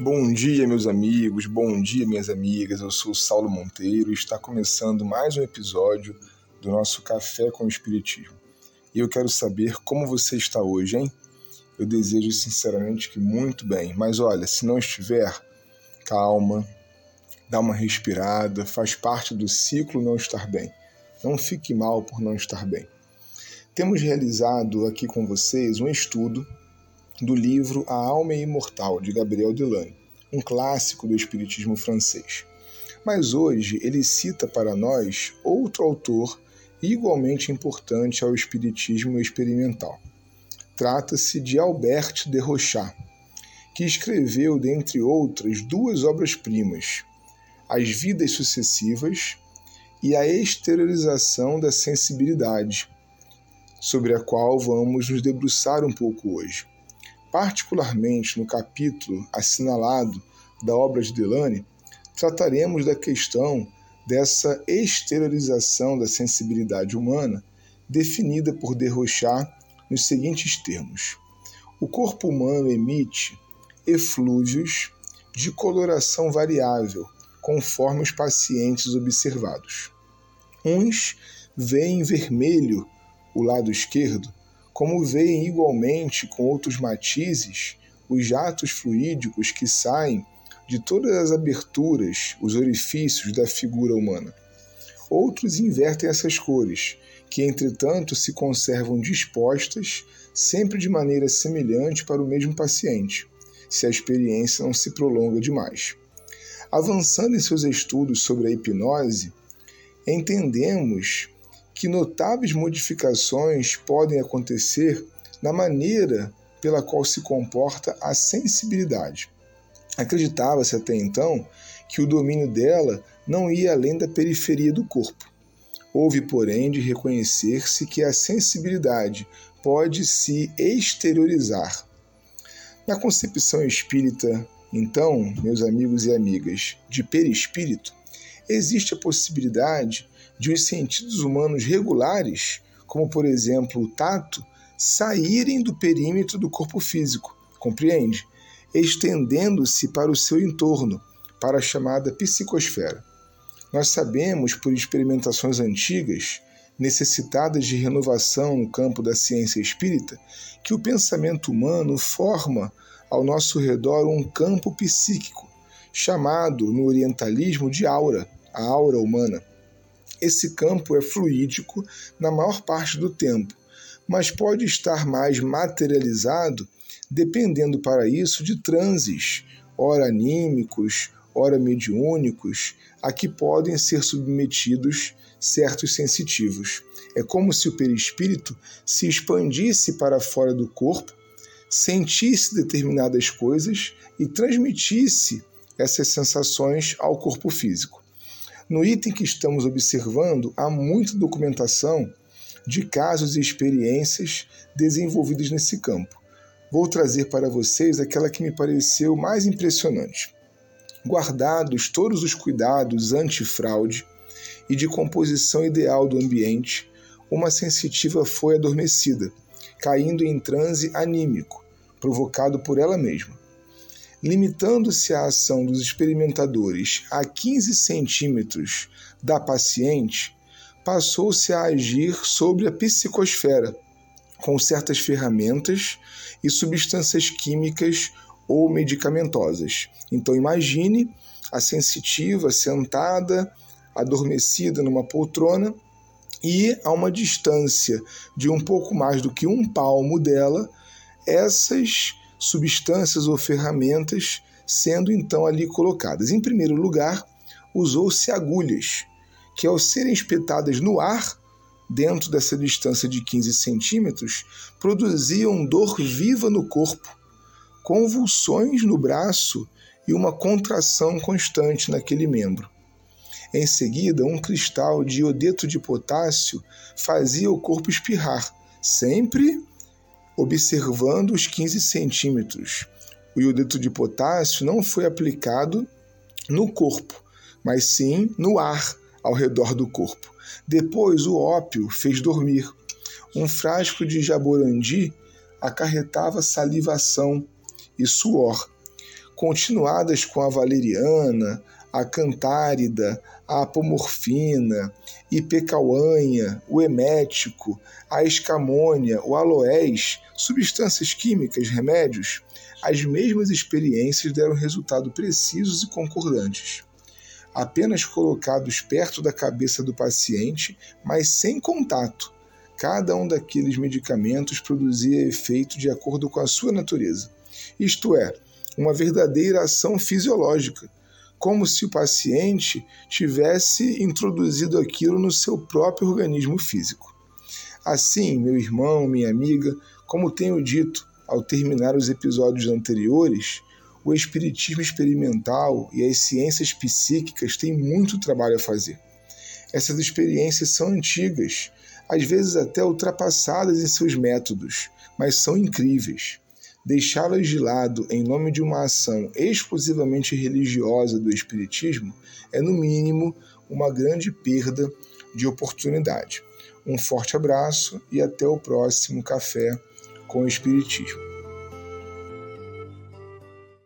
Bom dia, meus amigos, bom dia, minhas amigas. Eu sou Saulo Monteiro e está começando mais um episódio do nosso Café com o Espiritismo. E eu quero saber como você está hoje, hein? Eu desejo sinceramente que muito bem, mas olha, se não estiver, calma, dá uma respirada, faz parte do ciclo não estar bem. Não fique mal por não estar bem. Temos realizado aqui com vocês um estudo do livro A Alma é Imortal, de Gabriel Delane, um clássico do Espiritismo francês. Mas hoje ele cita para nós outro autor igualmente importante ao Espiritismo experimental. Trata-se de Albert de Rochat, que escreveu, dentre outras, duas obras-primas, As Vidas Sucessivas e A Exteriorização da Sensibilidade, sobre a qual vamos nos debruçar um pouco hoje particularmente no capítulo assinalado da obra de Delane, trataremos da questão dessa exteriorização da sensibilidade humana, definida por Derrochar nos seguintes termos: O corpo humano emite eflúvios de coloração variável, conforme os pacientes observados. Uns veem vermelho o lado esquerdo, como veem igualmente com outros matizes os jatos fluídicos que saem de todas as aberturas, os orifícios da figura humana. Outros invertem essas cores, que entretanto se conservam dispostas sempre de maneira semelhante para o mesmo paciente, se a experiência não se prolonga demais. Avançando em seus estudos sobre a hipnose, entendemos que notáveis modificações podem acontecer na maneira pela qual se comporta a sensibilidade. Acreditava-se até então que o domínio dela não ia além da periferia do corpo. Houve, porém, de reconhecer-se que a sensibilidade pode se exteriorizar. Na concepção espírita, então, meus amigos e amigas, de perispírito, existe a possibilidade de os sentidos humanos regulares, como por exemplo o tato, saírem do perímetro do corpo físico, compreende? Estendendo-se para o seu entorno, para a chamada psicosfera. Nós sabemos, por experimentações antigas, necessitadas de renovação no campo da ciência espírita, que o pensamento humano forma ao nosso redor um campo psíquico, chamado no orientalismo de aura, a aura humana. Esse campo é fluídico na maior parte do tempo, mas pode estar mais materializado dependendo para isso de transes, ora anímicos, ora mediúnicos, a que podem ser submetidos certos sensitivos. É como se o perispírito se expandisse para fora do corpo, sentisse determinadas coisas e transmitisse essas sensações ao corpo físico. No item que estamos observando, há muita documentação de casos e experiências desenvolvidos nesse campo. Vou trazer para vocês aquela que me pareceu mais impressionante. Guardados todos os cuidados antifraude e de composição ideal do ambiente, uma sensitiva foi adormecida, caindo em transe anímico, provocado por ela mesma limitando-se a ação dos experimentadores a 15 centímetros da paciente, passou-se a agir sobre a psicosfera, com certas ferramentas e substâncias químicas ou medicamentosas. Então imagine a sensitiva sentada, adormecida numa poltrona e a uma distância de um pouco mais do que um palmo dela, essas substâncias ou ferramentas sendo então ali colocadas. Em primeiro lugar, usou-se agulhas, que ao serem espetadas no ar, dentro dessa distância de 15 centímetros, produziam dor viva no corpo, convulsões no braço e uma contração constante naquele membro. Em seguida, um cristal de iodeto de potássio fazia o corpo espirrar, sempre observando os 15 centímetros. O iodeto de potássio não foi aplicado no corpo, mas sim no ar ao redor do corpo. Depois, o ópio fez dormir. Um frasco de jaborandi acarretava salivação e suor. continuadas com a valeriana, a cantárida, a apomorfina, ipecauanha, o emético, a escamônia, o aloés, substâncias químicas, remédios, as mesmas experiências deram resultados precisos e concordantes. Apenas colocados perto da cabeça do paciente, mas sem contato, cada um daqueles medicamentos produzia efeito de acordo com a sua natureza, isto é, uma verdadeira ação fisiológica, como se o paciente tivesse introduzido aquilo no seu próprio organismo físico. Assim, meu irmão, minha amiga, como tenho dito ao terminar os episódios anteriores, o espiritismo experimental e as ciências psíquicas têm muito trabalho a fazer. Essas experiências são antigas, às vezes até ultrapassadas em seus métodos, mas são incríveis. Deixá-las de lado em nome de uma ação exclusivamente religiosa do Espiritismo é, no mínimo, uma grande perda de oportunidade. Um forte abraço e até o próximo Café com o Espiritismo.